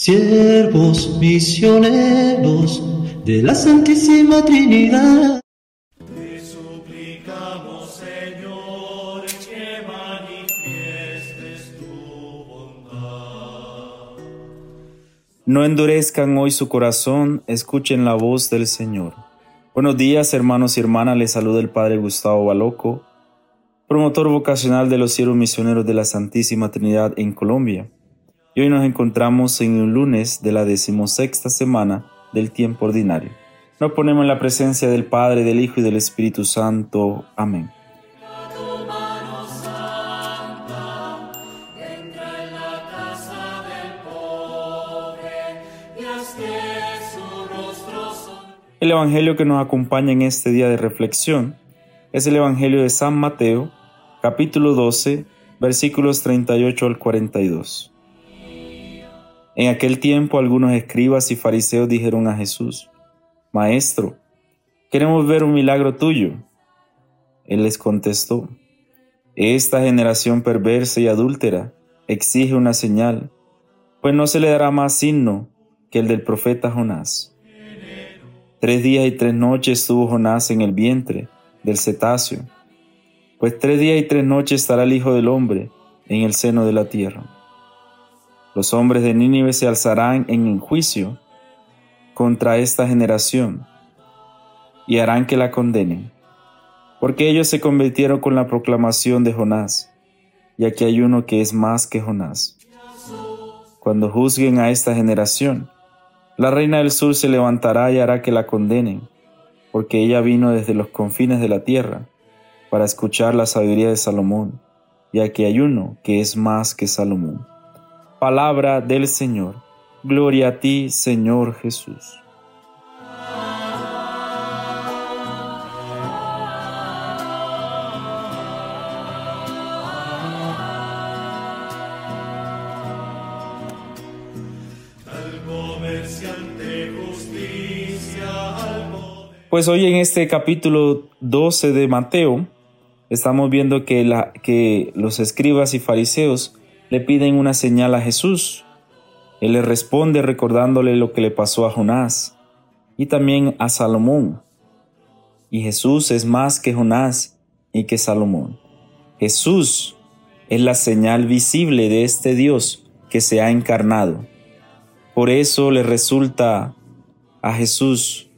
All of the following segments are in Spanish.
siervos misioneros de la Santísima Trinidad. Te suplicamos, Señor, que manifiestes tu bondad. No endurezcan hoy su corazón, escuchen la voz del Señor. Buenos días, hermanos y hermanas, les saluda el Padre Gustavo Baloco, promotor vocacional de los siervos misioneros de la Santísima Trinidad en Colombia. Y hoy nos encontramos en un lunes de la decimosexta semana del tiempo ordinario. Nos ponemos en la presencia del Padre, del Hijo y del Espíritu Santo. Amén. El Evangelio que nos acompaña en este día de reflexión es el Evangelio de San Mateo, capítulo 12, versículos 38 al 42. En aquel tiempo algunos escribas y fariseos dijeron a Jesús, Maestro, queremos ver un milagro tuyo. Él les contestó, Esta generación perversa y adúltera exige una señal, pues no se le dará más signo que el del profeta Jonás. Tres días y tres noches estuvo Jonás en el vientre del cetáceo, pues tres días y tres noches estará el Hijo del Hombre en el seno de la tierra. Los hombres de Nínive se alzarán en juicio contra esta generación y harán que la condenen, porque ellos se convirtieron con la proclamación de Jonás, y aquí hay uno que es más que Jonás. Cuando juzguen a esta generación, la reina del sur se levantará y hará que la condenen, porque ella vino desde los confines de la tierra para escuchar la sabiduría de Salomón, y aquí hay uno que es más que Salomón. Palabra del Señor. Gloria a ti, Señor Jesús. Pues hoy en este capítulo 12 de Mateo estamos viendo que, la, que los escribas y fariseos le piden una señal a Jesús. Él le responde recordándole lo que le pasó a Jonás y también a Salomón. Y Jesús es más que Jonás y que Salomón. Jesús es la señal visible de este Dios que se ha encarnado. Por eso le resulta a Jesús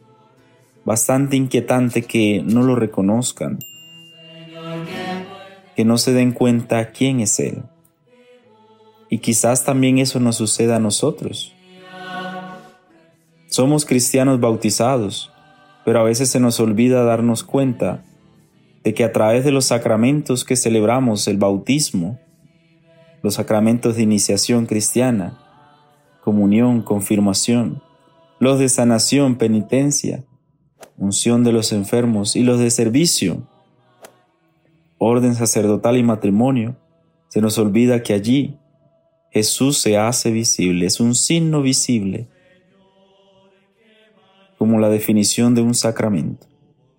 bastante inquietante que no lo reconozcan, que no se den cuenta quién es Él. Y quizás también eso nos suceda a nosotros. Somos cristianos bautizados, pero a veces se nos olvida darnos cuenta de que a través de los sacramentos que celebramos, el bautismo, los sacramentos de iniciación cristiana, comunión, confirmación, los de sanación, penitencia, unción de los enfermos y los de servicio, orden sacerdotal y matrimonio, se nos olvida que allí Jesús se hace visible, es un signo visible, como la definición de un sacramento,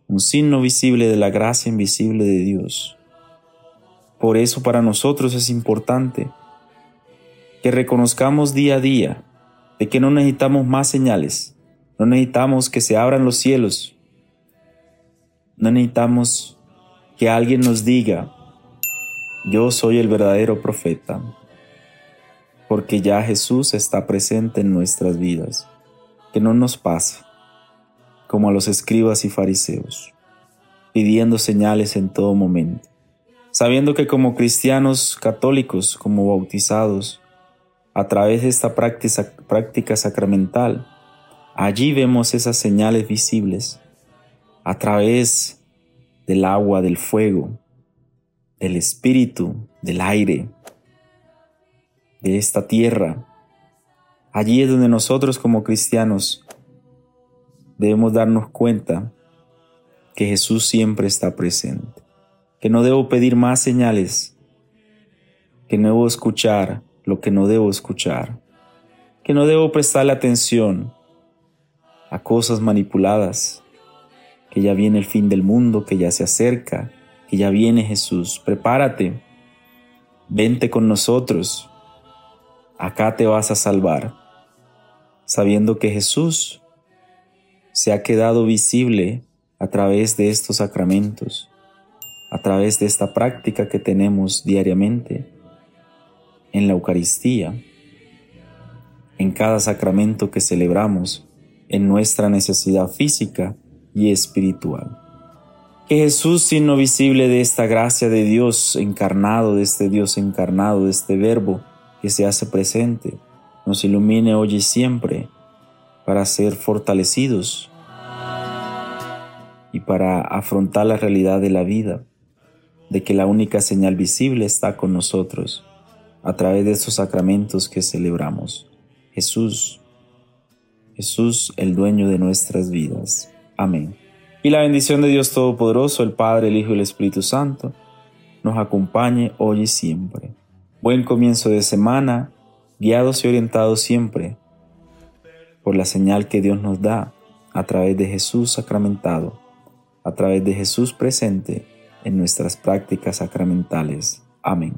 un signo visible de la gracia invisible de Dios. Por eso para nosotros es importante que reconozcamos día a día de que no necesitamos más señales, no necesitamos que se abran los cielos, no necesitamos que alguien nos diga, yo soy el verdadero profeta, porque ya Jesús está presente en nuestras vidas, que no nos pasa como a los escribas y fariseos, pidiendo señales en todo momento, sabiendo que como cristianos católicos, como bautizados, a través de esta práctica, práctica sacramental, allí vemos esas señales visibles, a través del agua, del fuego, del espíritu, del aire, de esta tierra. Allí es donde nosotros como cristianos debemos darnos cuenta que Jesús siempre está presente, que no debo pedir más señales, que no debo escuchar lo que no debo escuchar, que no debo prestarle atención a cosas manipuladas, que ya viene el fin del mundo, que ya se acerca, que ya viene Jesús. Prepárate, vente con nosotros, acá te vas a salvar. sabiendo que Jesús se ha quedado visible a través de estos sacramentos, a través de esta práctica que tenemos diariamente en la Eucaristía, en cada sacramento que celebramos, en nuestra necesidad física y espiritual. Que Jesús, signo visible de esta gracia de Dios encarnado, de este Dios encarnado, de este Verbo que se hace presente, nos ilumine hoy y siempre para ser fortalecidos y para afrontar la realidad de la vida, de que la única señal visible está con nosotros a través de estos sacramentos que celebramos. Jesús, Jesús el dueño de nuestras vidas. Amén. Y la bendición de Dios Todopoderoso, el Padre, el Hijo y el Espíritu Santo, nos acompañe hoy y siempre. Buen comienzo de semana, guiados y orientados siempre por la señal que Dios nos da a través de Jesús sacramentado, a través de Jesús presente en nuestras prácticas sacramentales. Amén.